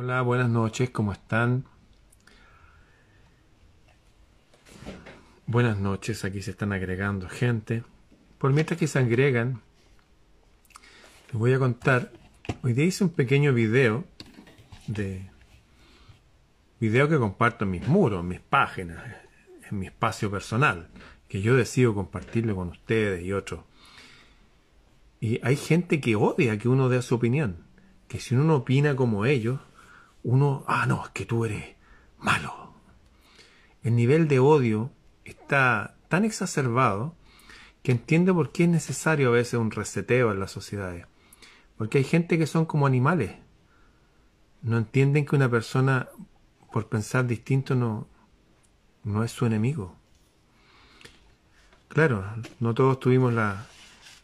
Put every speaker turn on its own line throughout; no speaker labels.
Hola, buenas noches, ¿cómo están? Buenas noches, aquí se están agregando gente. Por mientras que se agregan, les voy a contar. Hoy día hice un pequeño video de. Video que comparto en mis muros, en mis páginas, en mi espacio personal, que yo decido compartirlo con ustedes y otros. Y hay gente que odia que uno dé su opinión. Que si uno opina como ellos, uno, ah, no, es que tú eres malo. El nivel de odio está tan exacerbado que entiendo por qué es necesario a veces un reseteo en las sociedades. Porque hay gente que son como animales. No entienden que una persona, por pensar distinto, no, no es su enemigo. Claro, no todos tuvimos la,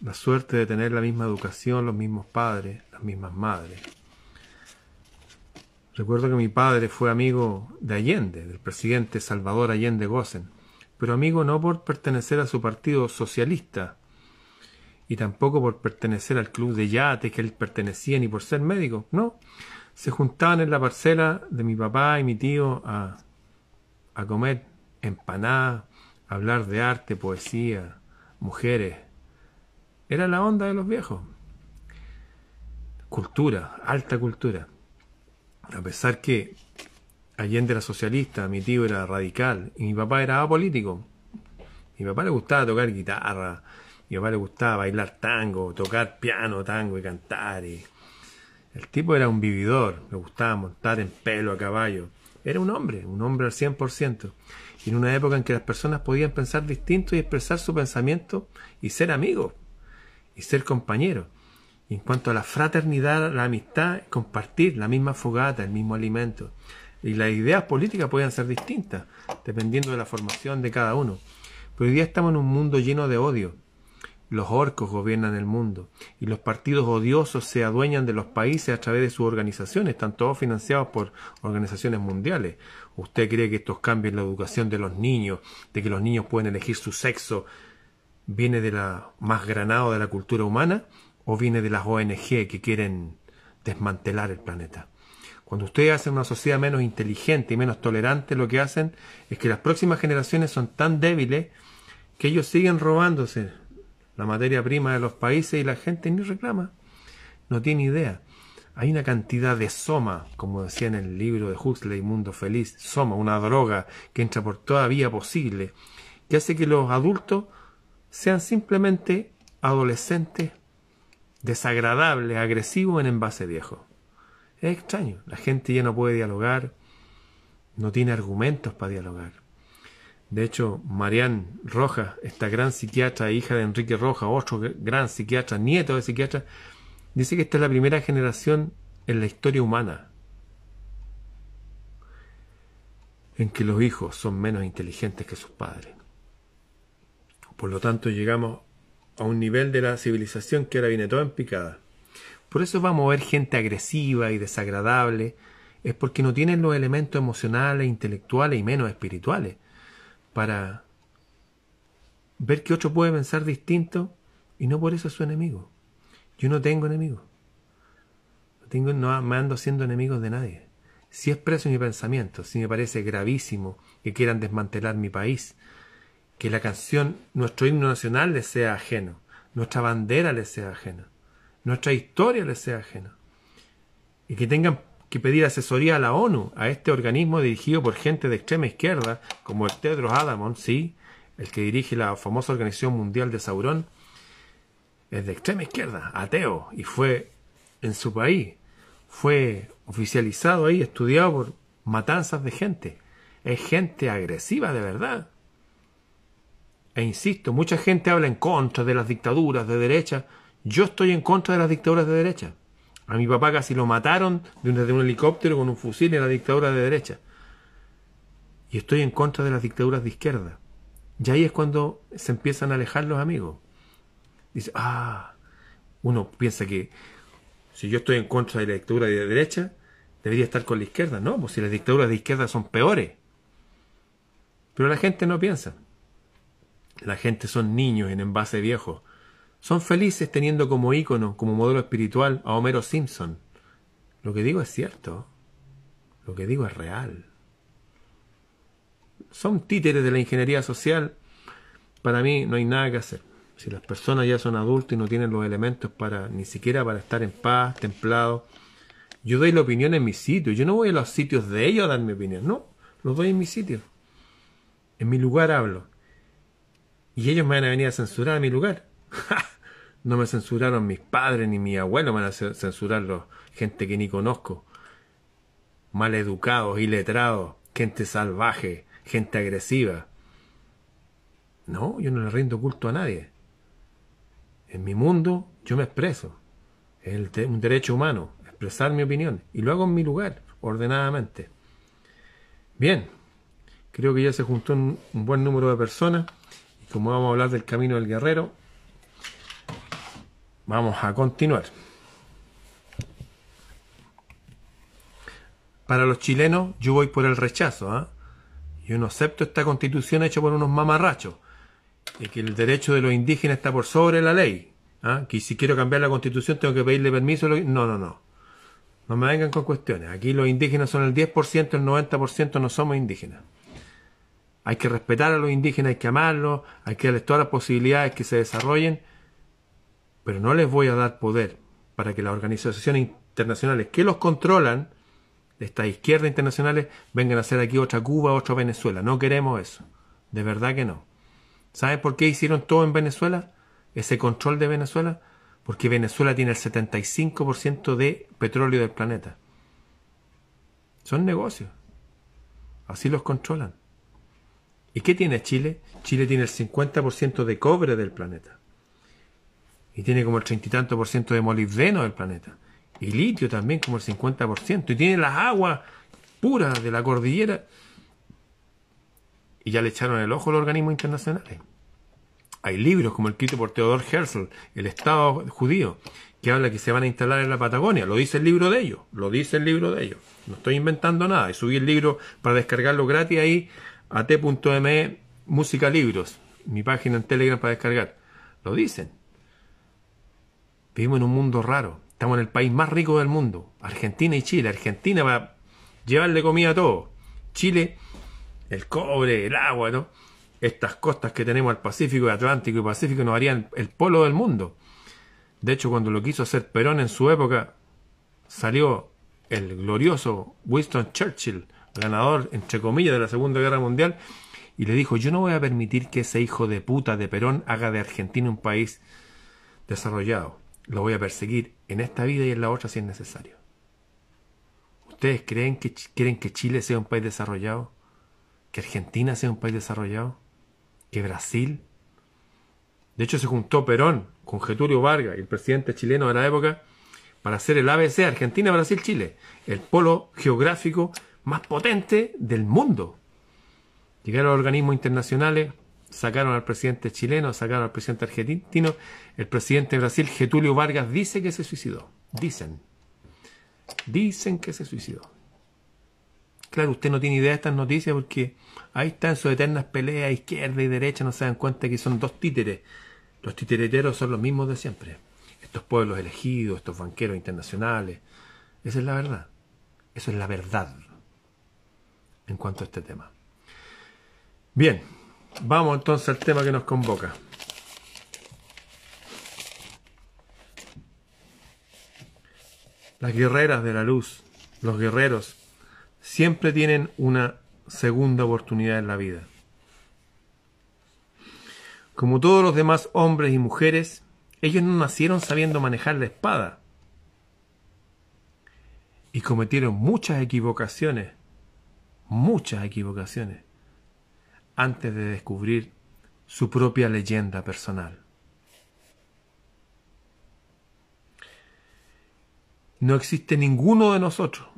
la suerte de tener la misma educación, los mismos padres, las mismas madres. Recuerdo que mi padre fue amigo de Allende, del presidente Salvador Allende Gossen, pero amigo no por pertenecer a su partido socialista y tampoco por pertenecer al club de yates que él pertenecía ni por ser médico, no. Se juntaban en la parcela de mi papá y mi tío a, a comer empanadas, hablar de arte, poesía, mujeres. Era la onda de los viejos. Cultura, alta cultura a pesar que Allende era socialista, mi tío era radical y mi papá era apolítico. Mi papá le gustaba tocar guitarra, mi papá le gustaba bailar tango, tocar piano, tango y cantar. El tipo era un vividor, le gustaba montar en pelo a caballo. Era un hombre, un hombre al 100%. Y en una época en que las personas podían pensar distinto y expresar su pensamiento y ser amigos y ser compañeros. En cuanto a la fraternidad, la amistad, compartir la misma fogata, el mismo alimento. Y las ideas políticas pueden ser distintas, dependiendo de la formación de cada uno. Pero hoy día estamos en un mundo lleno de odio. Los orcos gobiernan el mundo y los partidos odiosos se adueñan de los países a través de sus organizaciones, están todos financiados por organizaciones mundiales. ¿Usted cree que estos cambios en la educación de los niños, de que los niños pueden elegir su sexo, viene de la más granado de la cultura humana? O viene de las ONG que quieren desmantelar el planeta. Cuando ustedes hacen una sociedad menos inteligente y menos tolerante, lo que hacen es que las próximas generaciones son tan débiles que ellos siguen robándose la materia prima de los países y la gente ni reclama. No tiene idea. Hay una cantidad de soma, como decía en el libro de Huxley, Mundo Feliz, soma, una droga que entra por toda vía posible, que hace que los adultos sean simplemente adolescentes desagradable, agresivo en envase viejo. Es extraño, la gente ya no puede dialogar, no tiene argumentos para dialogar. De hecho, Marianne Rojas, esta gran psiquiatra, hija de Enrique Rojas, otro gran psiquiatra, nieto de psiquiatra, dice que esta es la primera generación en la historia humana en que los hijos son menos inteligentes que sus padres. Por lo tanto, llegamos a un nivel de la civilización que ahora viene toda en picada. Por eso va a mover gente agresiva y desagradable, es porque no tienen los elementos emocionales, intelectuales y menos espirituales para ver que otro puede pensar distinto y no por eso es su enemigo. Yo no tengo enemigos. No, tengo, no me ando siendo enemigos de nadie. Si expreso mi pensamiento, si me parece gravísimo que quieran desmantelar mi país, que la canción, nuestro himno nacional les sea ajeno, nuestra bandera les sea ajena, nuestra historia les sea ajena. Y que tengan que pedir asesoría a la ONU, a este organismo dirigido por gente de extrema izquierda, como el Tedros Adamon, sí, el que dirige la famosa Organización Mundial de Saurón, es de extrema izquierda, ateo, y fue en su país, fue oficializado ahí, estudiado por matanzas de gente. Es gente agresiva de verdad. E insisto, mucha gente habla en contra de las dictaduras de derecha. Yo estoy en contra de las dictaduras de derecha. A mi papá casi lo mataron desde un helicóptero con un fusil en la dictadura de derecha. Y estoy en contra de las dictaduras de izquierda. Y ahí es cuando se empiezan a alejar los amigos. Dice, ah, uno piensa que si yo estoy en contra de la dictadura de derecha, debería estar con la izquierda. No, pues si las dictaduras de izquierda son peores. Pero la gente no piensa. La gente son niños en envase viejo. Son felices teniendo como ícono, como modelo espiritual, a Homero Simpson. Lo que digo es cierto. Lo que digo es real. Son títeres de la ingeniería social. Para mí no hay nada que hacer. Si las personas ya son adultas y no tienen los elementos para ni siquiera para estar en paz, templado, yo doy la opinión en mi sitio. Yo no voy a los sitios de ellos a dar mi opinión. No, los doy en mi sitio. En mi lugar hablo. Y ellos me van a venir a censurar a mi lugar. no me censuraron mis padres ni mi abuelo, me van a censurar los, gente que ni conozco. Maleducados, iletrados, gente salvaje, gente agresiva. No, yo no le rindo culto a nadie. En mi mundo yo me expreso. Es un derecho humano expresar mi opinión y lo hago en mi lugar, ordenadamente. Bien, creo que ya se juntó un, buen número de personas como vamos a hablar del camino del guerrero, vamos a continuar. Para los chilenos yo voy por el rechazo. ¿ah? Yo no acepto esta constitución hecha por unos mamarrachos. Y que el derecho de los indígenas está por sobre la ley. ¿ah? Que si quiero cambiar la constitución tengo que pedirle permiso. No, no, no. No me vengan con cuestiones. Aquí los indígenas son el 10%, el 90% no somos indígenas. Hay que respetar a los indígenas, hay que amarlos, hay que darles todas las posibilidades que se desarrollen, pero no les voy a dar poder para que las organizaciones internacionales que los controlan, estas izquierdas internacionales, vengan a hacer aquí otra Cuba, otra Venezuela. No queremos eso. De verdad que no. ¿Saben por qué hicieron todo en Venezuela? Ese control de Venezuela porque Venezuela tiene el 75% de petróleo del planeta. Son negocios. Así los controlan. ¿Y qué tiene Chile? Chile tiene el 50% de cobre del planeta. Y tiene como el treinta y tanto por ciento de molibdeno del planeta. Y litio también como el 50%. Y tiene las aguas puras de la cordillera. Y ya le echaron el ojo a los organismos internacionales. Hay libros como el escrito por Theodor Herzl, El Estado judío, que habla que se van a instalar en la Patagonia. Lo dice el libro de ellos, lo dice el libro de ellos. No estoy inventando nada. Y subí el libro para descargarlo gratis ahí a t.me música libros, mi página en Telegram para descargar. Lo dicen. Vivimos en un mundo raro. Estamos en el país más rico del mundo. Argentina y Chile. Argentina va a llevarle comida a todo. Chile, el cobre, el agua, ¿no? estas costas que tenemos al Pacífico, Atlántico y Pacífico nos harían el polo del mundo. De hecho, cuando lo quiso hacer Perón en su época, salió el glorioso Winston Churchill, ganador, entre comillas, de la Segunda Guerra Mundial, y le dijo, yo no voy a permitir que ese hijo de puta de Perón haga de Argentina un país desarrollado. Lo voy a perseguir en esta vida y en la otra si es necesario. ¿Ustedes creen que quieren que Chile sea un país desarrollado? ¿Que Argentina sea un país desarrollado? que Brasil. De hecho, se juntó Perón con Getulio Vargas, el presidente chileno de la época, para hacer el ABC Argentina, Brasil, Chile, el polo geográfico más potente del mundo. Llegaron a organismos internacionales, sacaron al presidente chileno, sacaron al presidente argentino. El presidente de Brasil, Getulio Vargas, dice que se suicidó. Dicen. Dicen que se suicidó. Claro, usted no tiene idea de estas noticias porque ahí están sus eternas peleas, izquierda y derecha, no se dan cuenta que son dos títeres. Los titereteros son los mismos de siempre. Estos pueblos elegidos, estos banqueros internacionales. Esa es la verdad. Eso es la verdad en cuanto a este tema. Bien, vamos entonces al tema que nos convoca. Las guerreras de la luz, los guerreros siempre tienen una segunda oportunidad en la vida. Como todos los demás hombres y mujeres, ellos no nacieron sabiendo manejar la espada y cometieron muchas equivocaciones, muchas equivocaciones, antes de descubrir su propia leyenda personal. No existe ninguno de nosotros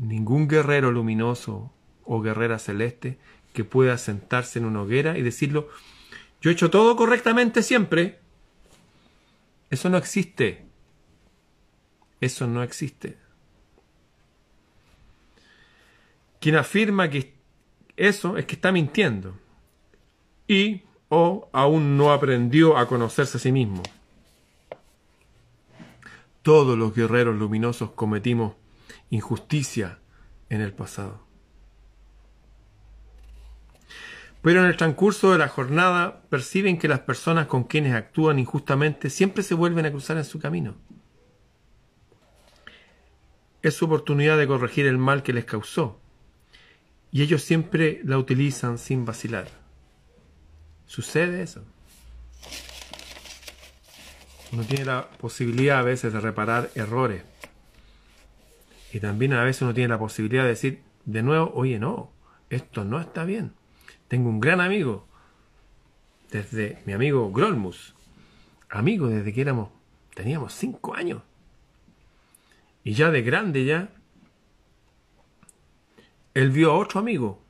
ningún guerrero luminoso o guerrera celeste que pueda sentarse en una hoguera y decirlo, yo he hecho todo correctamente siempre. Eso no existe. Eso no existe. Quien afirma que eso es que está mintiendo y o aún no aprendió a conocerse a sí mismo. Todos los guerreros luminosos cometimos injusticia en el pasado. Pero en el transcurso de la jornada perciben que las personas con quienes actúan injustamente siempre se vuelven a cruzar en su camino. Es su oportunidad de corregir el mal que les causó, y ellos siempre la utilizan sin vacilar. ¿Sucede eso? Uno tiene la posibilidad a veces de reparar errores. Y también a veces uno tiene la posibilidad de decir de nuevo, oye, no, esto no está bien. Tengo un gran amigo, desde mi amigo Grolmus, amigo desde que éramos, teníamos cinco años. Y ya de grande ya, él vio a otro amigo,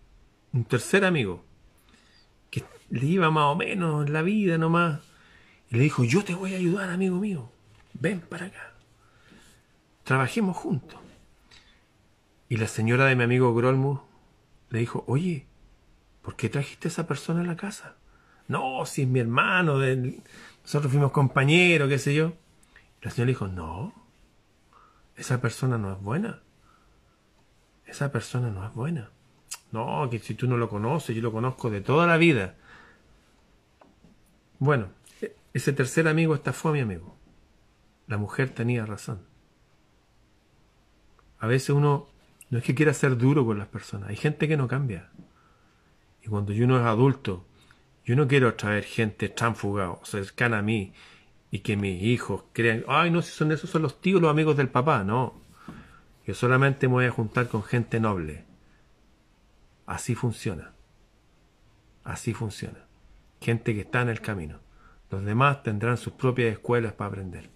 un tercer amigo, que le iba más o menos en la vida nomás, y le dijo, yo te voy a ayudar, amigo mío, ven para acá, trabajemos juntos. Y la señora de mi amigo Grolmus le dijo, oye, ¿por qué trajiste a esa persona a la casa? No, si es mi hermano, nosotros fuimos compañeros, qué sé yo. La señora dijo, no, esa persona no es buena. Esa persona no es buena. No, que si tú no lo conoces, yo lo conozco de toda la vida. Bueno, e, ese tercer amigo estafó a mi amigo. La mujer tenía razón. A veces uno no es que quiera ser duro con las personas, hay gente que no cambia. Y cuando uno es adulto, yo no quiero traer gente tránfuga o cercana a mí y que mis hijos crean, ay, no, si son esos son los tíos, los amigos del papá, no. Yo solamente me voy a juntar con gente noble. Así funciona. Así funciona. Gente que está en el camino. Los demás tendrán sus propias escuelas para aprender.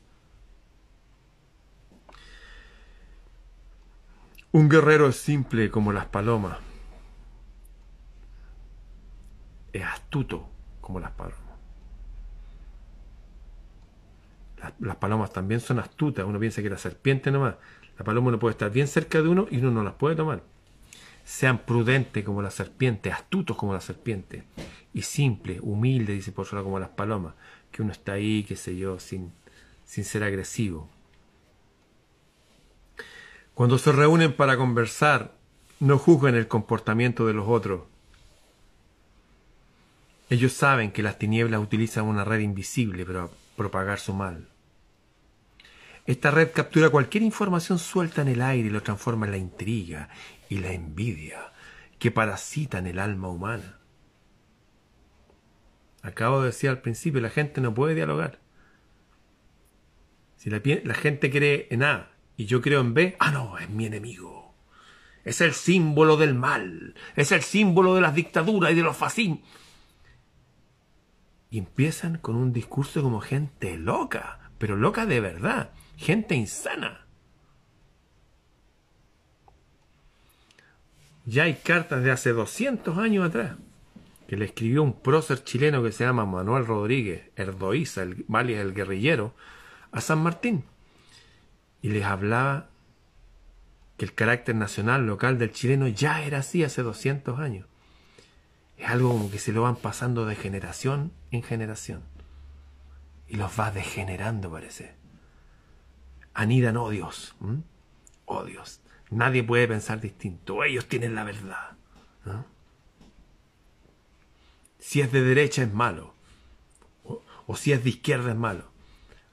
Un guerrero es simple como las palomas es astuto como las palomas. Las, palomas también son astutas. Uno piensa que la serpiente nomás. La paloma no puede estar bien cerca de uno y uno no las puede tomar. Sean prudentes como la serpiente, astutos como la serpiente. Y simple, humilde, dice por como las palomas. Que uno está ahí, qué sé yo, sin, sin ser agresivo. Cuando se reúnen para conversar, no juzguen el comportamiento de los otros ellos saben que las tinieblas utilizan una red invisible para propagar su mal. Esta red captura cualquier información suelta en el aire y lo transforma en la intriga y la envidia que parasitan el alma humana. Acabo de decir al principio, la gente no puede dialogar. Si la, la gente cree en A y yo creo en B, ah, no, es mi enemigo. Es el símbolo del mal, es el símbolo de las dictaduras y de los fascismos y empiezan con un discurso como gente loca, pero loca de verdad, gente insana. Ya hay cartas de hace 200 años atrás que le escribió un prócer chileno que se llama Manuel Rodríguez Erdoiza, el, el guerrillero, a San Martín. Y les hablaba que el carácter nacional local del chileno ya era así hace 200 años. Es algo como que se lo van pasando de generación en generación. Y los va degenerando, parece. Anidan odios. Odios. Nadie puede pensar distinto. Ellos tienen la verdad. Si es de derecha es malo. o si es de izquierda es malo.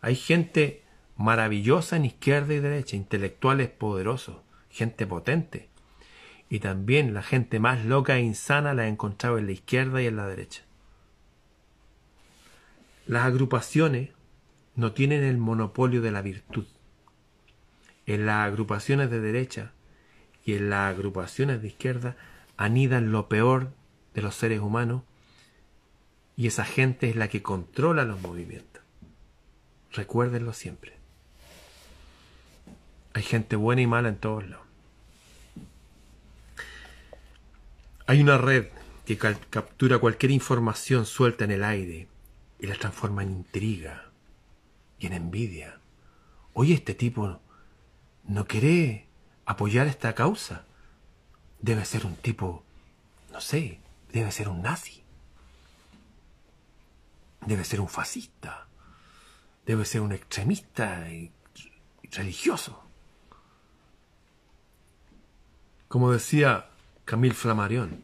Hay gente maravillosa en izquierda y derecha, intelectuales poderosos, gente potente y también la gente más loca e insana la he encontrado en la izquierda y en la derecha. Las agrupaciones no tienen el monopolio de la virtud. En las agrupaciones de derecha y en las agrupaciones de izquierda anidan lo peor de los seres humanos y esa gente es la que controla los movimientos. Recuérdenlo siempre. Hay gente buena y mala en todos lados. Hay una red que captura cualquier información suelta en el aire y la transforma en intriga y en envidia. Oye, este tipo no quiere apoyar esta causa. Debe ser un tipo, no sé, debe ser un nazi. Debe ser un fascista. Debe ser un extremista religioso. Como decía Camille Flammarion,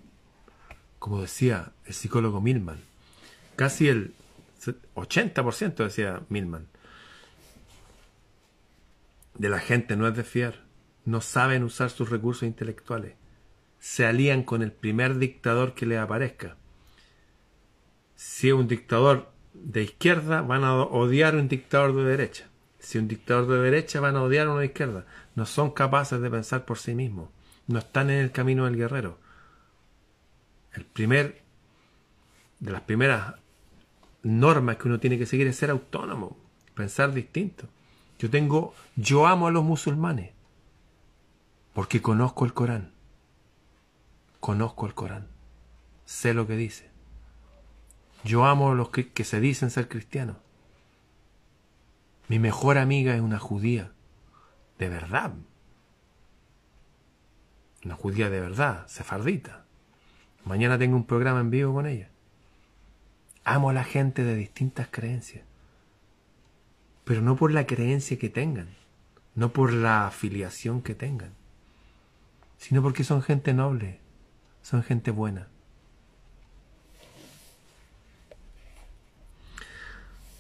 como decía el psicólogo Milman, casi el 80% decía Milman, de la gente no es de fiar, no saben usar sus recursos intelectuales, se alían con el primer dictador que les aparezca. Si es un dictador de izquierda, van a odiar a un dictador de derecha. Si un dictador de derecha, van a odiar a uno de izquierda. No son capaces de pensar por sí mismos. No están en el camino del guerrero. El primer, de las primeras normas que uno tiene que seguir es ser autónomo, pensar distinto. Yo tengo, yo amo a los musulmanes porque conozco el Corán. Conozco el Corán. Sé lo que dice. Yo amo a los que, se dicen ser cristianos. Mi mejor amiga es una judía. De verdad. Una judía de verdad, sefardita. Mañana tengo un programa en vivo con ella. Amo a la gente de distintas creencias. Pero no por la creencia que tengan, no por la afiliación que tengan, sino porque son gente noble, son gente buena.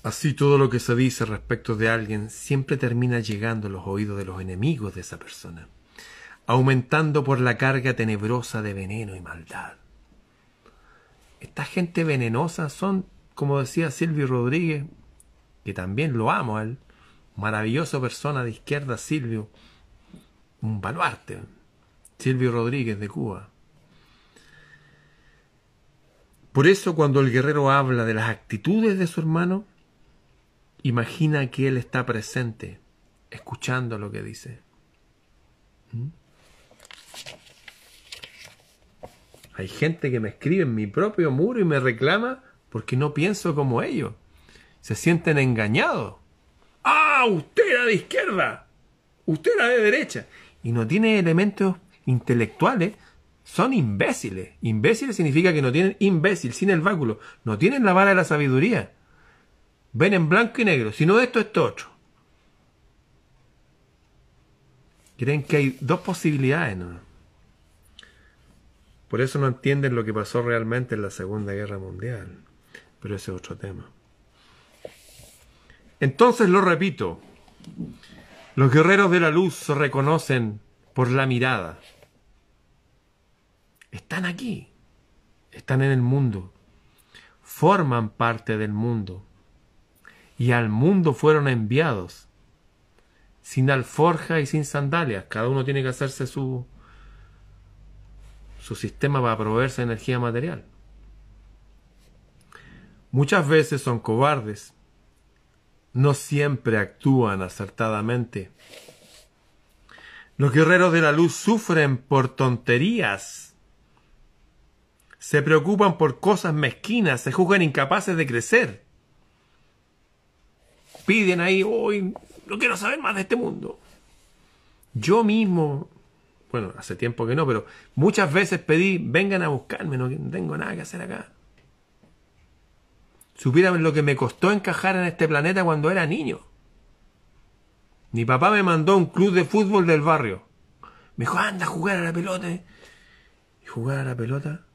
Así todo lo que se dice respecto de alguien siempre termina llegando a los oídos de los enemigos de esa persona, aumentando por la carga tenebrosa de veneno y maldad. Esta gente venenosa son, como decía Silvio Rodríguez, que también lo amo a él, maravillosa persona de izquierda, Silvio, un baluarte, Silvio Rodríguez de Cuba. Por eso cuando el guerrero habla de las actitudes de su hermano, imagina que él está presente, escuchando lo que dice. ¿Mm? Hay gente que me escribe en mi propio muro y me reclama porque no pienso como ellos. Se sienten engañados. Ah, usted era de izquierda. Usted era de derecha. Y no tiene elementos intelectuales. Son imbéciles. Imbéciles significa que no tienen imbécil, sin el báculo. No tienen la vara de la sabiduría. Ven en blanco y negro. Si no esto, esto otro. Creen que hay dos posibilidades. ¿no? Por eso no entienden lo que pasó realmente en la Segunda Guerra Mundial. Pero ese es otro tema. Entonces lo repito. Los guerreros de la luz se reconocen por la mirada. Están aquí. Están en el mundo. Forman parte del mundo. Y al mundo fueron enviados. Sin alforja y sin sandalias. Cada uno tiene que hacerse su, su sistema para proveerse de energía material. Muchas veces son cobardes, no siempre actúan acertadamente. Los guerreros de la luz sufren por tonterías, se preocupan por cosas mezquinas, se juzgan incapaces de crecer. Piden ahí, hoy no quiero saber más de este mundo. Yo mismo bueno, hace tiempo que no, pero muchas veces pedí, vengan a buscarme, no tengo nada que hacer acá. Supieran lo que me costó encajar en este planeta cuando era niño. Mi papá me mandó a un club de fútbol del barrio. Me dijo, anda a jugar a la pelota. ¿Y jugar a la pelota?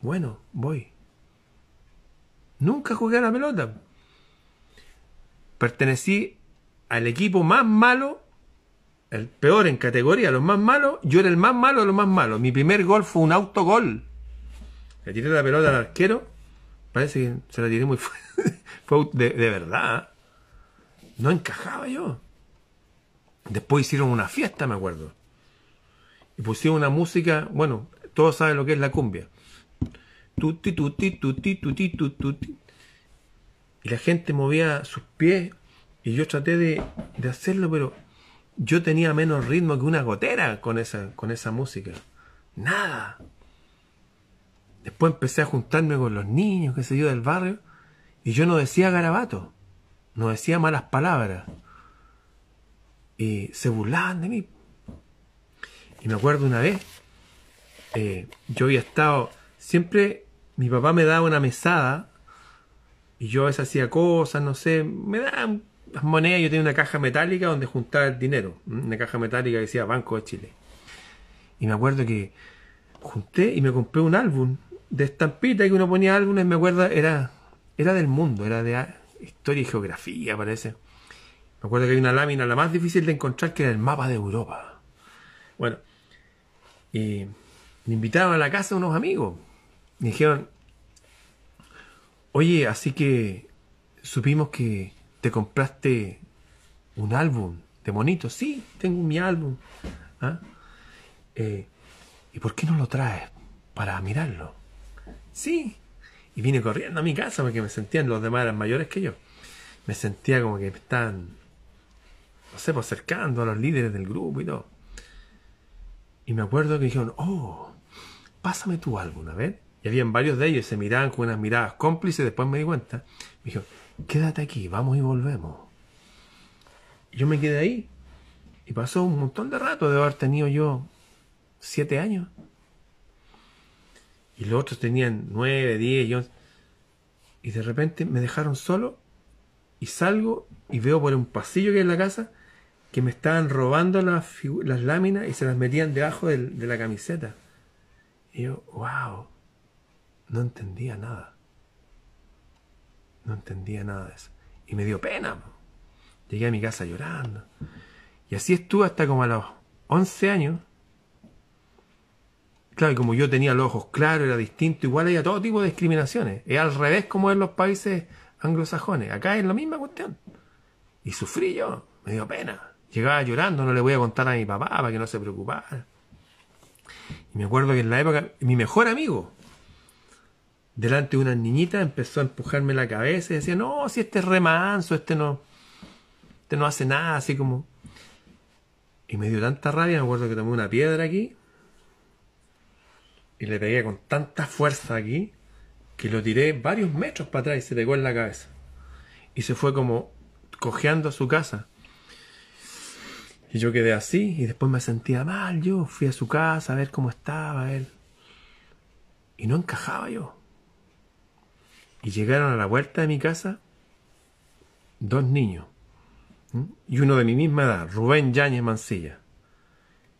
Bueno, voy. Nunca jugué a la pelota. Pertenecí al equipo más malo el peor en categoría, los más malos, yo era el más malo de los más malos. Mi primer gol fue un autogol. Le tiré la pelota al arquero, parece que se la tiré muy fuerte. fue de, verdad. No encajaba yo. Después hicieron una fiesta, me acuerdo. Y pusieron una música, bueno, todos saben lo que es la cumbia. Tuti, tuti, tuti, tuti, tuti. Y la gente movía sus pies y yo traté de, de hacerlo, pero yo tenía menos ritmo que una gotera con esa, con esa música. Nada. Después empecé a juntarme con los niños, qué sé yo, del barrio, y yo no decía garabato, no decía malas palabras. Y se burlaban de mí. Y me acuerdo una vez, eh, yo había estado, siempre mi papá me daba una mesada, y yo a veces hacía cosas, no sé, me daban las monedas, yo tenía una caja metálica donde juntaba el dinero, una caja metálica que decía Banco de Chile. Y me acuerdo que junté y me compré un álbum de estampita que uno ponía álbumes, me acuerdo, era, era del mundo, era de historia y geografía, parece. Me acuerdo que hay una lámina, la más difícil de encontrar, que era el mapa de Europa. Bueno, y me invitaron a la casa unos amigos. Me dijeron, oye, así que supimos que te compraste un álbum de monitos. Sí, tengo mi álbum. ¿Ah? Eh, ¿Y por qué no lo traes para mirarlo? Sí. Y vine corriendo a mi casa porque me sentían, los demás eran mayores que yo. Me sentía como que me estaban, no sé, pues, acercando a los líderes del grupo y todo. Y me acuerdo que dijeron, oh, pásame tu álbum, a ver. Y habían varios de ellos, se miraban con unas miradas cómplices, después me di cuenta. Me dijo, quédate aquí, vamos y volvemos. Y yo me quedé ahí. Y pasó un montón de rato de haber tenido yo siete años. Y los otros tenían nueve, diez, y Y de repente me dejaron solo y salgo y veo por un pasillo que hay en la casa que me estaban robando las, las láminas y se las metían debajo de la camiseta. Y yo, wow, no entendía nada. No entendía nada de eso. Y me dio pena. Llegué a mi casa llorando. Y así estuve hasta como a los 11 años. Claro, y como yo tenía los ojos claros, era distinto, igual había todo tipo de discriminaciones. Es al revés como en los países anglosajones. Acá es la misma cuestión. Y sufrí yo, me dio pena. Llegaba llorando, no le voy a contar a mi papá para que no se preocupara. Y me acuerdo que en la época, mi mejor amigo, delante de una niñita, empezó a empujarme la cabeza y decía, no, si este es remanso, este no, este no hace nada, así como... Y me dio tanta rabia, me acuerdo que tomé una piedra aquí y le pegué con tanta fuerza aquí que lo tiré varios metros para atrás y se pegó en la cabeza. Y se fue como cojeando a su casa. Y yo quedé así y después me sentía mal. Yo fui a su casa a ver cómo estaba él. Y no encajaba yo. Y llegaron a la vuelta de mi casa dos niños. Y uno de mi misma edad, Rubén Yáñez Mancilla,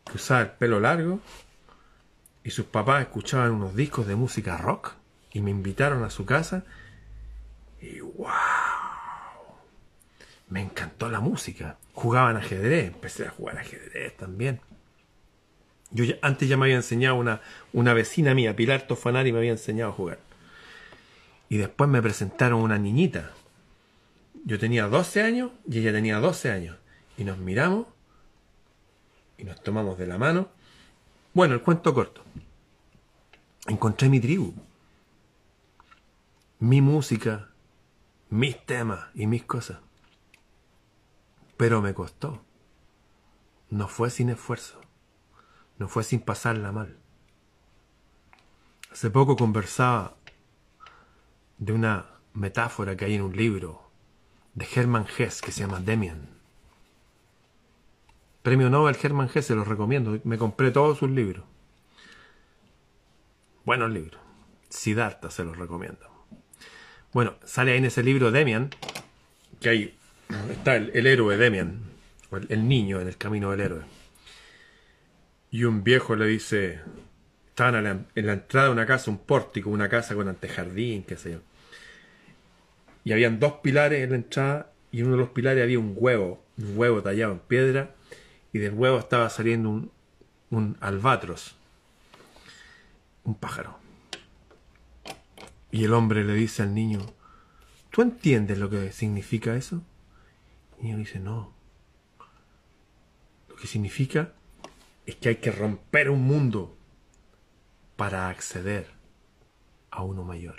que usaba el pelo largo y sus papás escuchaban unos discos de música rock y me invitaron a su casa y wow, me encantó la música. Jugaban ajedrez, empecé a jugar ajedrez también. Yo antes ya me había enseñado una, una vecina mía, Pilar Tofanari, me había enseñado a jugar. Y después me presentaron una niñita. Yo tenía 12 años y ella tenía 12 años. Y nos miramos y nos tomamos de la mano. Bueno, el cuento corto. Encontré mi tribu mi música, mis temas y mis cosas. Pero me costó. No fue sin esfuerzo. No fue sin pasarla mal. Hace poco conversaba de una metáfora que hay en un libro de Hermann Hesse que se llama Demian. Premio Nobel Hermann Hesse, se los recomiendo. Me compré todos sus libros. Buenos libros. Siddhartha se los recomiendo. Bueno, sale ahí en ese libro Demian, que ahí está el, héroe Demian, el, niño en el camino del héroe. Y un viejo le dice, estaban en la entrada de una casa, un pórtico, una casa con antejardín, qué sé yo. Y habían dos pilares en la entrada y en uno de los pilares había un huevo, un huevo tallado en piedra y del huevo estaba saliendo un, un albatros, un pájaro. Y el hombre le dice al niño, ¿tú entiendes lo que significa eso? Y el niño dice, no. Lo que significa es que hay que romper un mundo para acceder a uno mayor.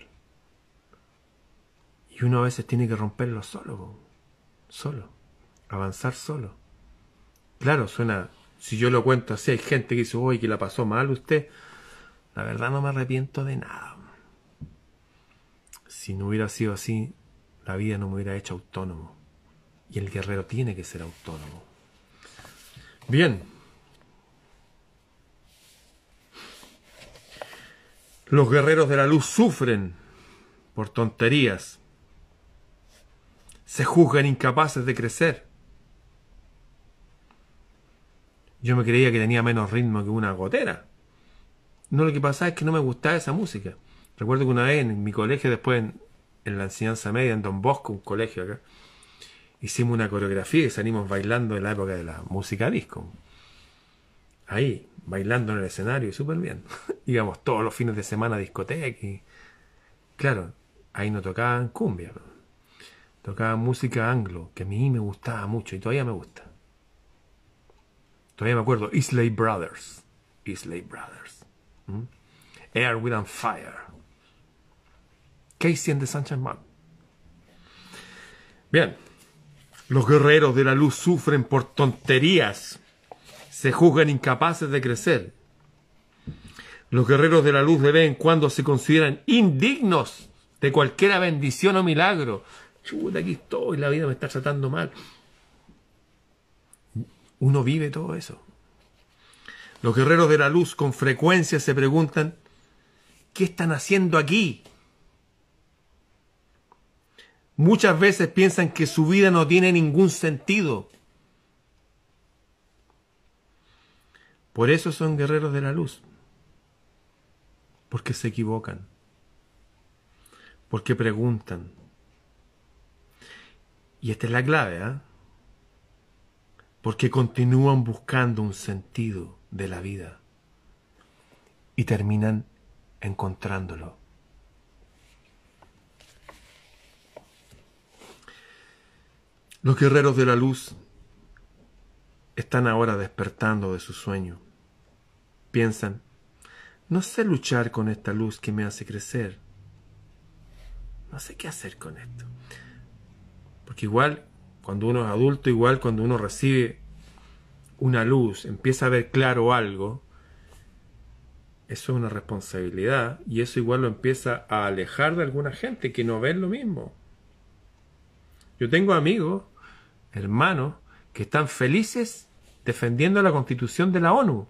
Y uno a veces tiene que romperlo solo, solo, avanzar solo. Claro, suena, si yo lo cuento así, hay gente que dice, uy, que la pasó mal usted. La verdad no me arrepiento de nada si no hubiera sido así, la vida no me hubiera hecho autónomo. Y el guerrero tiene que ser autónomo. Bien. Los guerreros de la luz sufren por tonterías. Se juzgan incapaces de crecer. Yo me creía que tenía menos ritmo que una gotera. No, lo que pasaba es que no me gustaba esa música. Recuerdo que una vez en mi colegio, después en, la enseñanza media, en Don Bosco, un colegio acá, hicimos una coreografía y salimos bailando en la época de la música disco. Ahí, bailando en el escenario, súper bien. Íbamos todos los fines de semana a discoteca y... Claro, ahí no tocaban cumbia. Tocaban música anglo, que a mí me gustaba mucho y todavía me gusta. Todavía me acuerdo, Isley Brothers. Isley Brothers. ¿Mm? Air, With Fire. Casey and the Sunshine Man. Bien. Los guerreros de la luz sufren por tonterías. Se juzgan incapaces de crecer. Los guerreros de la luz de vez en cuando se consideran indignos de cualquier bendición o milagro. Chuta, aquí estoy, la vida me está tratando mal. Uno vive todo eso. Los guerreros de la luz con frecuencia se preguntan, ¿qué están haciendo aquí? Muchas veces piensan que su vida no tiene ningún sentido. Por eso son guerreros de la luz. Porque se equivocan. Porque preguntan. Y esta es la clave, ¿ah? Porque continúan buscando un sentido de la vida y terminan encontrándolo. Los guerreros de la luz están ahora despertando de su sueño. Piensan, no sé luchar con esta luz que me hace crecer. No sé qué hacer con esto. Porque igual, cuando uno es adulto, igual cuando uno recibe una luz, empieza a ver claro algo, eso es una responsabilidad y eso igual lo empieza a alejar de alguna gente que no ven lo mismo. Yo tengo amigos, hermanos, que están felices defendiendo la constitución de la ONU,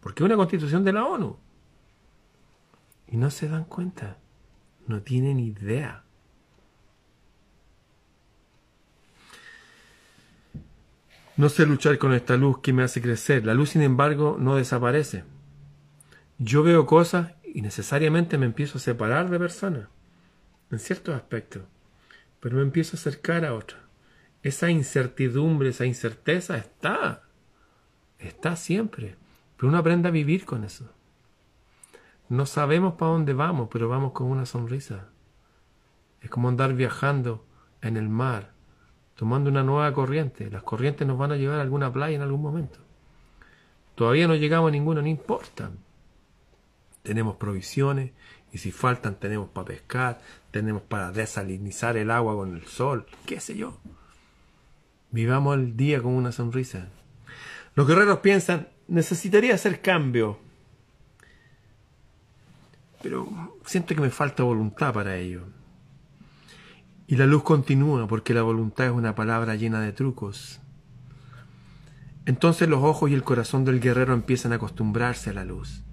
porque es una constitución de la ONU. Y no se dan cuenta, no tienen idea. No sé luchar con esta luz que me hace crecer. La luz, sin embargo, no desaparece. Yo veo cosas y necesariamente me empiezo a separar de personas, en ciertos aspectos, pero me empiezo a acercar a otras. Esa incertidumbre, esa incerteza está, está siempre, pero uno aprende a vivir con eso. No sabemos para dónde vamos, pero vamos con una sonrisa. Es como andar viajando en el mar, tomando una nueva corriente. Las corrientes nos van a llevar a alguna playa en algún momento. Todavía no llegamos a ninguna, no importa. Tenemos provisiones y si faltan tenemos para pescar, tenemos para desalinizar el agua con el sol, qué sé yo. Vivamos el día con una sonrisa. Los guerreros piensan, necesitaría hacer cambio, pero siento que me falta voluntad para ello. Y la luz continúa porque la voluntad es una palabra llena de trucos. Entonces los ojos y el corazón del guerrero empiezan a acostumbrarse a la luz,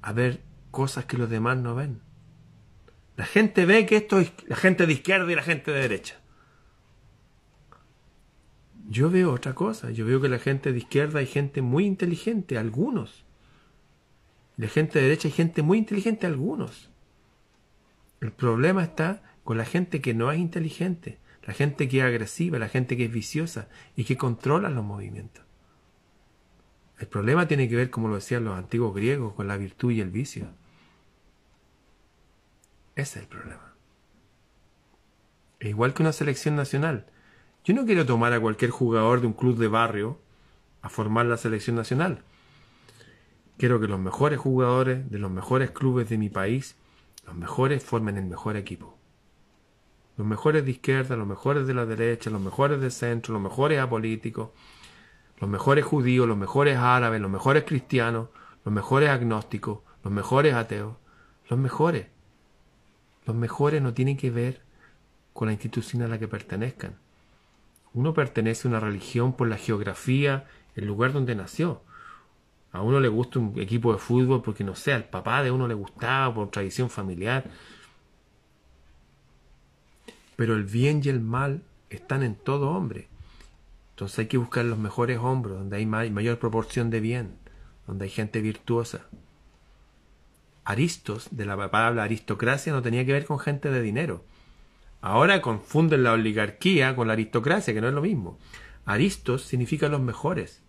a ver cosas que los demás no ven. La gente ve que esto es la gente de izquierda y la gente de derecha. Yo veo otra cosa, yo veo que la gente de izquierda hay gente muy inteligente, algunos. La gente de derecha hay gente muy inteligente, algunos. El problema está con la gente que no es inteligente, la gente que es agresiva, la gente que es viciosa y que controla los movimientos. El problema tiene que ver, como lo decían los antiguos griegos, con la virtud y el vicio. Ese es el problema. Es igual que una selección nacional. Yo no quiero tomar a cualquier jugador de un club de barrio a formar la selección nacional. Quiero que los mejores jugadores de los mejores clubes de mi país, los mejores, formen el mejor equipo. Los mejores de izquierda, los mejores de la derecha, los mejores de centro, los mejores apolíticos, los mejores judíos, los mejores árabes, los mejores cristianos, los mejores agnósticos, los mejores ateos, los mejores. Los mejores no tienen que ver con la institución a la que pertenezcan. Uno pertenece a una religión por la geografía, el lugar donde nació. A uno le gusta un equipo de fútbol porque, no sé, al papá de uno le gustaba por tradición familiar. Pero el bien y el mal están en todo hombre. Entonces hay que buscar los mejores hombros, donde hay mayor proporción de bien, donde hay gente virtuosa. Aristos, de la palabra aristocracia, no tenía que ver con gente de dinero. Ahora confunden la oligarquía con la aristocracia, que no es lo mismo. Aristos significa los mejores.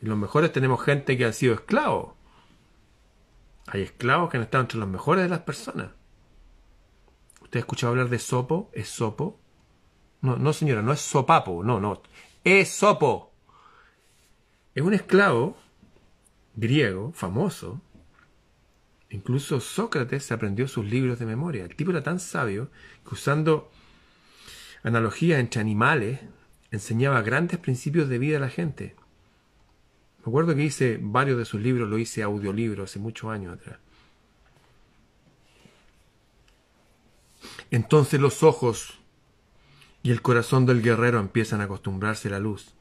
Y los mejores tenemos gente que ha sido esclavos. Hay esclavos que han estado entre los mejores de las personas. ¿Usted ha escuchado hablar de Sopo? ¿Es Sopo? No, no señora, no es Sopapo, no, no. Es Sopo. Es un esclavo griego famoso. Incluso Sócrates se aprendió sus libros de memoria. El tipo era tan sabio que usando analogías entre animales enseñaba grandes principios de vida a la gente. Me acuerdo que hice varios de sus libros, lo hice audiolibro hace muchos años atrás. Entonces los ojos y el corazón del guerrero empiezan a acostumbrarse a la luz.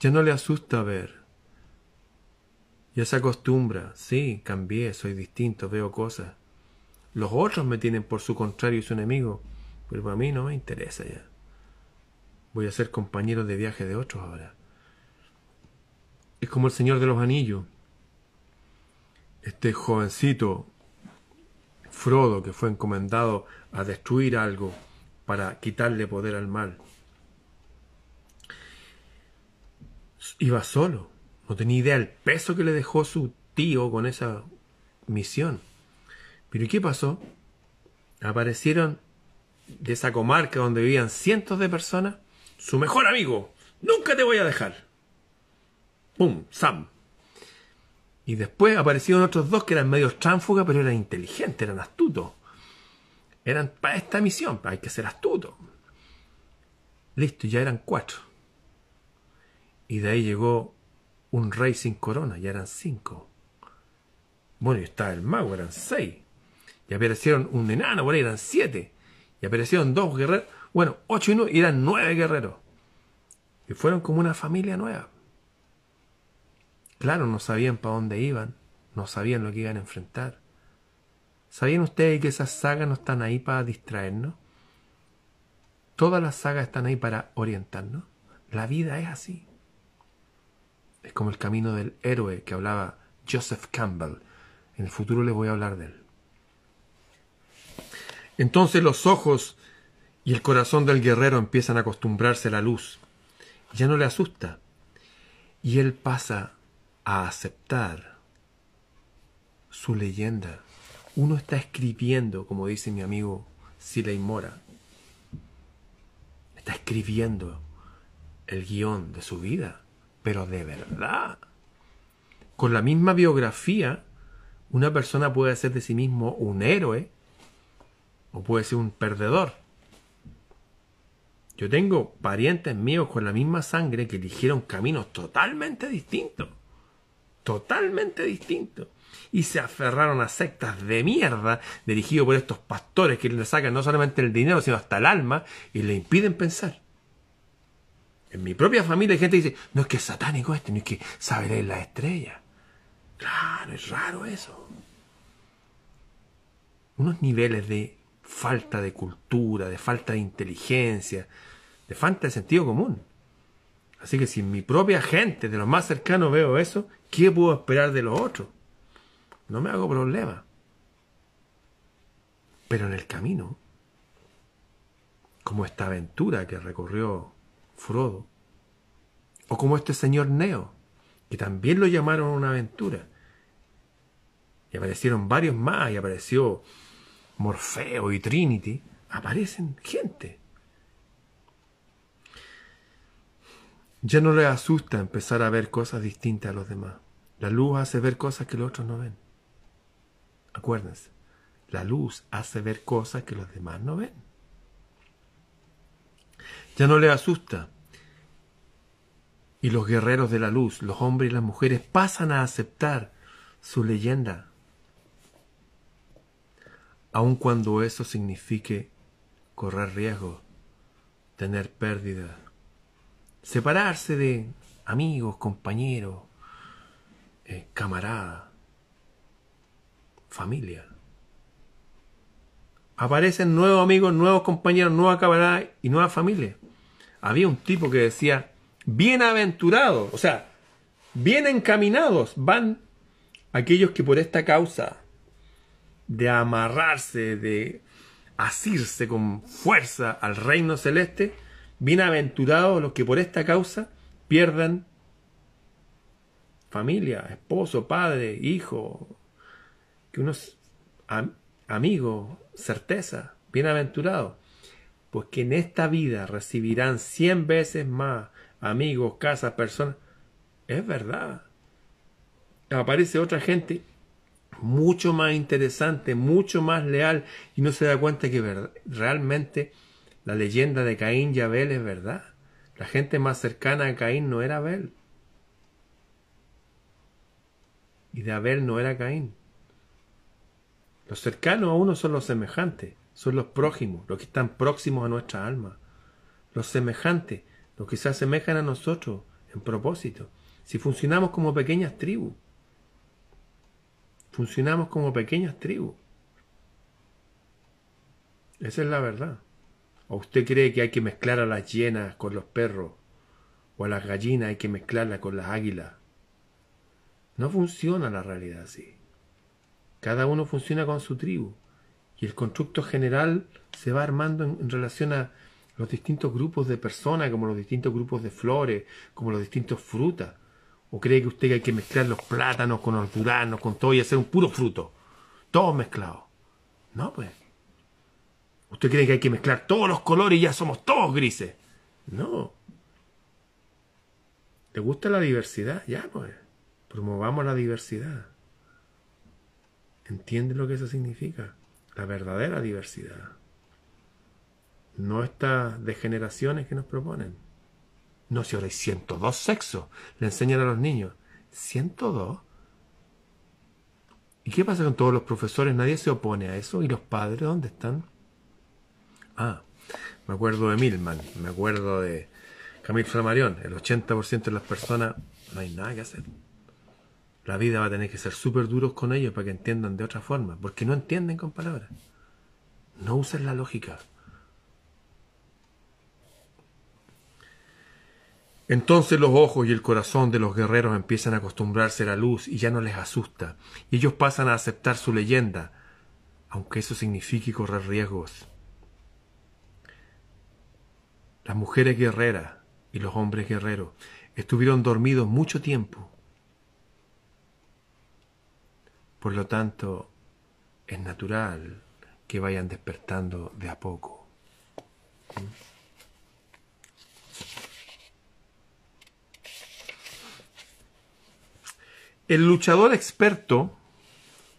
Ya no le asusta ver. Ya se acostumbra. Sí, cambié, soy distinto, veo cosas. Los otros me tienen por su contrario y su enemigo, pero para mí no me interesa ya. Voy a ser compañero de viaje de otros ahora. Es como el Señor de los Anillos. Este jovencito, Frodo, que fue encomendado a destruir algo para quitarle poder al mal. Iba solo, no tenía idea del peso que le dejó su tío con esa misión. Pero ¿y qué pasó? Aparecieron de esa comarca donde vivían cientos de personas, su mejor amigo, nunca te voy a dejar. ¡Pum! Sam. Y después aparecieron otros dos que eran medios tránfugas, pero eran inteligentes, eran astutos. Eran para esta misión, hay que ser astuto. Listo, ya eran cuatro. Y de ahí llegó un rey sin corona, ya eran cinco. Bueno, y estaba el mago, eran seis. Y aparecieron un enano, por eran siete. Y aparecieron dos guerreros, bueno, ocho y nueve, y eran nueve guerreros. Y fueron como una familia nueva. Claro, no sabían para dónde iban, no sabían lo que iban a enfrentar. ¿Sabían ustedes que esas sagas no están ahí para distraernos? Todas las sagas están ahí para orientarnos. La vida es así. Es como el camino del héroe que hablaba Joseph Campbell. En el futuro les voy a hablar de él. Entonces los ojos y el corazón del guerrero empiezan a acostumbrarse a la luz. Ya no le asusta. Y él pasa a aceptar su leyenda. Uno está escribiendo, como dice mi amigo Siley Mora, está escribiendo el guion de su vida, pero de verdad. Con la misma biografía, una persona puede ser de sí mismo un héroe o puede ser un perdedor. Yo tengo parientes míos con la misma sangre que eligieron caminos totalmente distintos totalmente distinto. Y se aferraron a sectas de mierda, dirigidos por estos pastores que le sacan no solamente el dinero, sino hasta el alma, y le impiden pensar. En mi propia familia hay gente que dice, no es que es satánico este, no es que sabe leer las estrellas. Claro, es raro eso. Unos niveles de falta de cultura, de falta de inteligencia, de falta de sentido común. Así que si en mi propia gente, de los más cercanos, veo eso, ¿qué puedo esperar de los otros? No me hago problema. Pero en el camino, como esta aventura que recorrió Frodo, o como este señor Neo, que también lo llamaron una aventura, y aparecieron varios más, y apareció Morfeo y Trinity, aparecen gente Ya no le asusta empezar a ver cosas distintas a los demás. La luz hace ver cosas que los otros no ven. Acuérdense, la luz hace ver cosas que los demás no ven. Ya no le asusta. Y los guerreros de la luz, los hombres y las mujeres, pasan a aceptar su leyenda, aun cuando eso signifique correr riesgo, tener pérdida separarse de amigos, compañeros, eh, camaradas, familia. Aparecen nuevos amigos, nuevos compañeros, nuevas camaradas y nuevas familias. había un tipo que decía, bienaventurados, o sea, bien encaminados van aquellos que por esta causa de amarrarse, de asirse con fuerza al reino celeste, bienaventurados los que por esta causa pierdan familia, esposo, padre, hijo, que unos amigos, certeza, bienaventurados, pues que en esta vida recibirán cien veces más amigos, casas, personas. Es verdad. Aparece otra gente mucho más interesante, mucho más leal, y no se da cuenta que realmente la leyenda de Caín y Abel es verdad. La gente más cercana a Caín no era Abel. Y de Abel no era Caín. Los cercanos a uno son los semejantes, son los prójimos, los que están próximos a nuestra alma. Los semejantes, los que se asemejan a nosotros en propósito. Si funcionamos como pequeñas tribus. Funcionamos como pequeñas tribus. Esa es la verdad. ¿O usted cree que hay que mezclar a las hienas con los perros? ¿O a las gallinas hay que mezclarlas con las águilas? No funciona la realidad así. Cada uno funciona con su tribu. Y el constructo general se va armando en, relación a los distintos grupos de personas, como los distintos grupos de flores, como los distintos frutas. ¿O cree que usted hay que mezclar los plátanos con los duranos, con todo y hacer un puro fruto? Todos mezclados. No, pues. ¿Usted cree que hay que mezclar todos los colores y ya somos todos grises? No. ¿Te gusta la diversidad? Ya, pues. Promovamos la diversidad. ¿Entiende lo que eso significa? La verdadera diversidad. No estas degeneraciones que nos proponen. No, si ahora hay 102 sexos, le enseñan a los niños. ¿102? ¿Y qué pasa con todos los profesores? Nadie se opone a eso. ¿Y los padres dónde están? Ah, me acuerdo de Milman, me acuerdo de Camille Flammarion. El 80% de las personas no hay nada que hacer. La vida va a tener que ser súper duros con ellos para que entiendan de otra forma, porque no entienden con palabras. No usen la lógica. Entonces los ojos y el corazón de los guerreros empiezan a acostumbrarse a la luz y ya no les asusta, y ellos pasan a aceptar su leyenda, aunque eso signifique correr riesgos. Las mujeres guerreras y los hombres guerreros estuvieron dormidos mucho tiempo Por lo tanto, es natural que vayan despertando de a poco. El luchador experto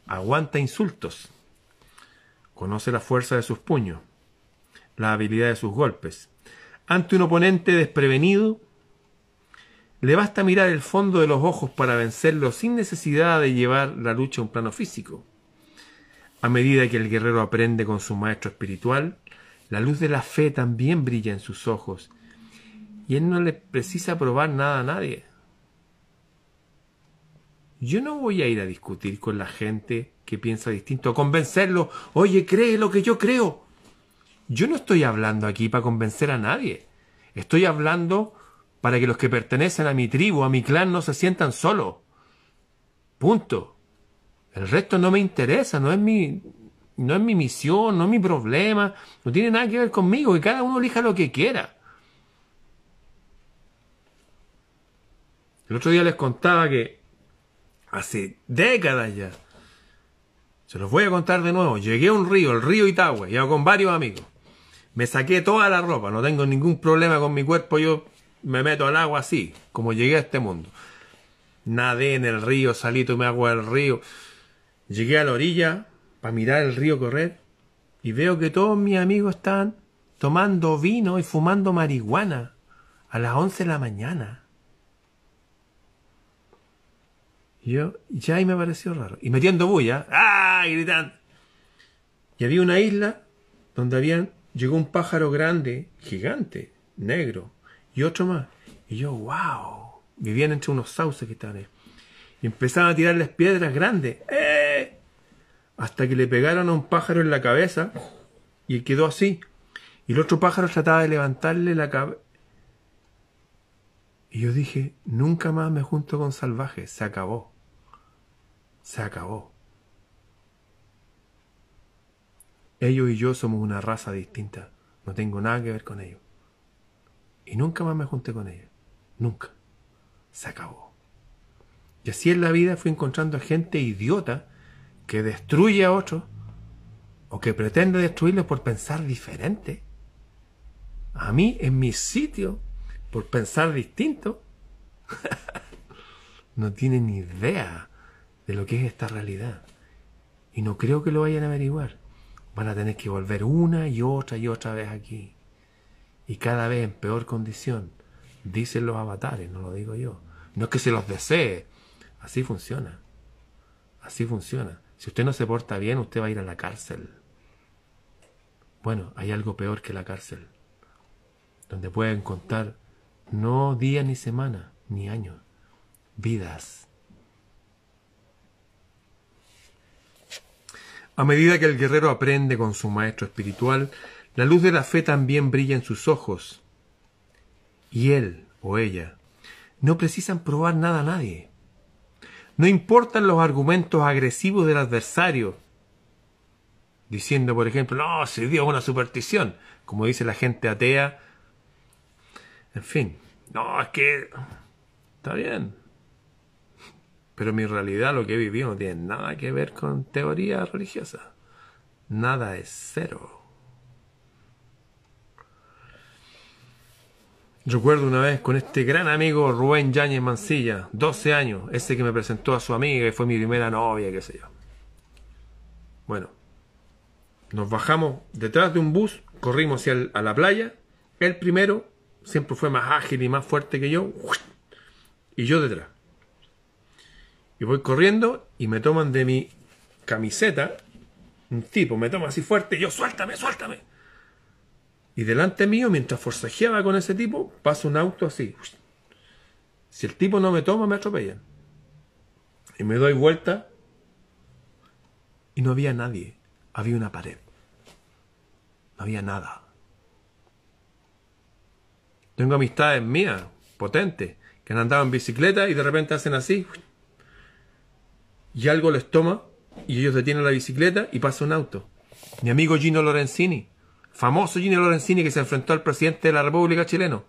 aguanta insultos, conoce la fuerza de sus puños, la habilidad de sus golpes. Ante un oponente desprevenido, le basta mirar el fondo de los ojos para vencerlo sin necesidad de llevar la lucha a un plano físico. A medida que el guerrero aprende con su maestro espiritual, la luz de la fe también brilla en sus ojos, y él no le precisa probar nada a nadie. Yo no voy a ir a discutir con la gente que piensa distinto, a convencerlo, oye, cree lo que yo creo. Yo no estoy hablando aquí para convencer a nadie. Estoy hablando para que los que pertenecen a mi tribu, a mi clan, no se sientan solos. Punto. El resto no me interesa, no es mi, no es mi misión, no es mi problema, no tiene nada que ver conmigo, y cada uno elija lo que quiera. El otro día les contaba que hace décadas ya, se los voy a contar de nuevo, llegué a un río, el río Itagüe, iba con varios amigos. Me saqué toda la ropa, no tengo ningún problema con mi cuerpo, yo me meto al agua así, como llegué a este mundo. Nadé en el río, salí, tomé agua del río. Llegué a la orilla para mirar el río correr y veo que todos mis amigos están tomando vino y fumando marihuana a las once de la mañana. Y yo, ya ahí me pareció raro. Y metiendo bulla, ¡ah! gritando. Y había una isla donde habían, llegó un pájaro grande, gigante, negro, y otro más. Y yo, wow, vivían entre unos sauces que estaban ahí. Y empezaban a tirarles piedras grandes. ¡Eh! Hasta que le pegaron a un pájaro en la cabeza y quedó así. Y el otro pájaro trataba de levantarle la cabeza. Y yo dije, nunca más me junto con salvajes, se acabó. Se acabó. Ellos y yo somos una raza distinta. No tengo nada que ver con ellos. Y nunca más me junté con ellos. Nunca. Se acabó. Y así en la vida fui encontrando a gente idiota que destruye a otros o que pretende destruirlos por pensar diferente. A mí, en mi sitio, por pensar distinto, no tienen ni idea de lo que es esta realidad. Y no creo que lo vayan a averiguar. Van a tener que volver una y otra y otra vez aquí. Y cada vez en peor condición. Dicen los avatares, no lo digo yo. No es que se los desee. Así funciona. Así funciona. Si usted no se porta bien, usted va a ir a la cárcel. Bueno, hay algo peor que la cárcel. Donde pueden contar no días ni semanas, ni años, vidas. A medida que el guerrero aprende con su maestro espiritual, la luz de la fe también brilla en sus ojos. Y él o ella no precisan probar nada a nadie. No importan los argumentos agresivos del adversario, diciendo, por ejemplo, no, si Dios es una superstición, como dice la gente atea en fin, no, es que está bien. Pero mi realidad, lo que he vivido, no tiene nada que ver con teoría religiosa. Nada es cero. Recuerdo una vez con este gran amigo Rubén Yáñez Mancilla, 12 años, ese que me presentó a su amiga y fue mi primera novia, qué sé yo. Bueno, nos bajamos detrás de un bus, corrimos hacia a la playa, el primero, siempre fue más ágil y más fuerte que yo. Y yo detrás. Y voy corriendo y me toman de mi camiseta. Un tipo me toma así fuerte y yo, suéltame, suéltame. Y delante mío, mientras forcejeaba con ese tipo, pasa un auto así. Si el tipo no me toma, me atropellan. Y me doy vuelta y no había nadie. Había una pared. No había nada. Tengo amistades mías, potentes, que han andado en bicicleta y de repente hacen así. Y algo les toma y ellos detienen la bicicleta y pasa un auto. Mi amigo Gino Lorenzini, famoso Gino Lorenzini que se enfrentó al presidente de la República chileno,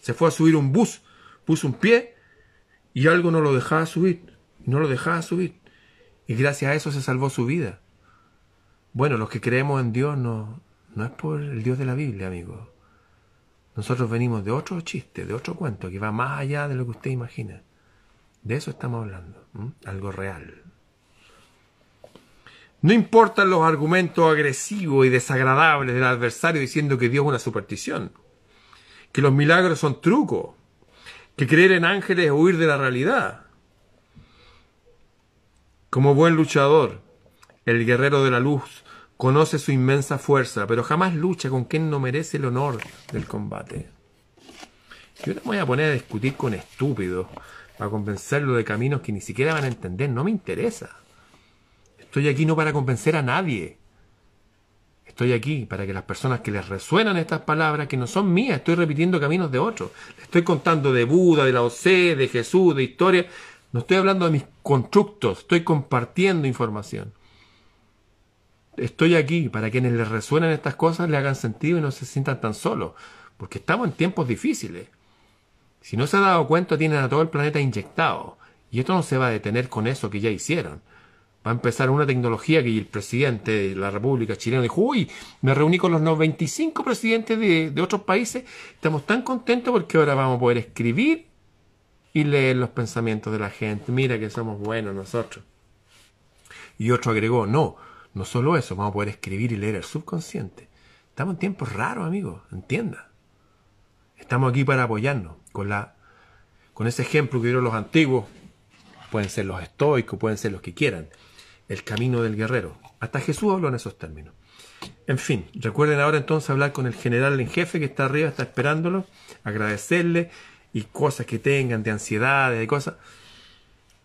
se fue a subir un bus, puso un pie y algo no lo dejaba subir. No lo dejaba subir. Y gracias a eso se salvó su vida. Bueno, los que creemos en Dios no, no es por el Dios de la Biblia, amigos. Nosotros venimos de otro chiste, de otro cuento que va más allá de lo que usted imagina. De eso estamos hablando, algo real. No importan los argumentos agresivos y desagradables del adversario diciendo que Dios es una superstición, que los milagros son trucos, que creer en ángeles es huir de la realidad. Como buen luchador, el guerrero de la luz Conoce su inmensa fuerza, pero jamás lucha con quien no merece el honor del combate. Yo no me voy a poner a discutir con estúpidos para convencerlo de caminos que ni siquiera van a entender. No me interesa. Estoy aquí no para convencer a nadie. Estoy aquí para que las personas que les resuenan estas palabras, que no son mías, estoy repitiendo caminos de otros. estoy contando de Buda, de la OC, de Jesús, de historia. No estoy hablando de mis constructos, estoy compartiendo información. Estoy aquí para quienes les resuenan estas cosas le hagan sentido y no se sientan tan solos, porque estamos en tiempos difíciles. Si no se ha dado cuenta, tienen a todo el planeta inyectado, y esto no se va a detener con eso que ya hicieron. Va a empezar una tecnología que el presidente de la República Chilena dijo, uy, me reuní con los 95 presidentes de, otros países, estamos tan contentos porque ahora vamos a poder escribir y leer los pensamientos de la gente. Mira que somos buenos nosotros. Y otro agregó, no, no solo eso, vamos a poder escribir y leer el subconsciente. Estamos en tiempos raros, amigos, entienda. Estamos aquí para apoyarnos con la con ese ejemplo que dieron los antiguos, pueden ser los estoicos, pueden ser los que quieran, el camino del guerrero. Hasta Jesús habló en esos términos. En fin, recuerden ahora entonces hablar con el general en jefe que está arriba, está esperándolo, agradecerle y cosas que tengan de ansiedad, de cosas.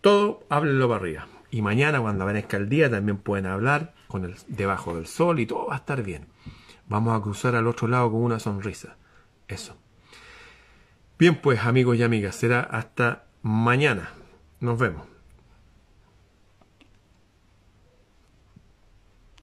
Todo háblenlo para arriba. Y mañana cuando amanezca el día también pueden hablar con el debajo del sol y todo va a estar bien. Vamos a cruzar al otro lado con una sonrisa. Eso. Bien, pues amigos y amigas, será hasta mañana. Nos vemos.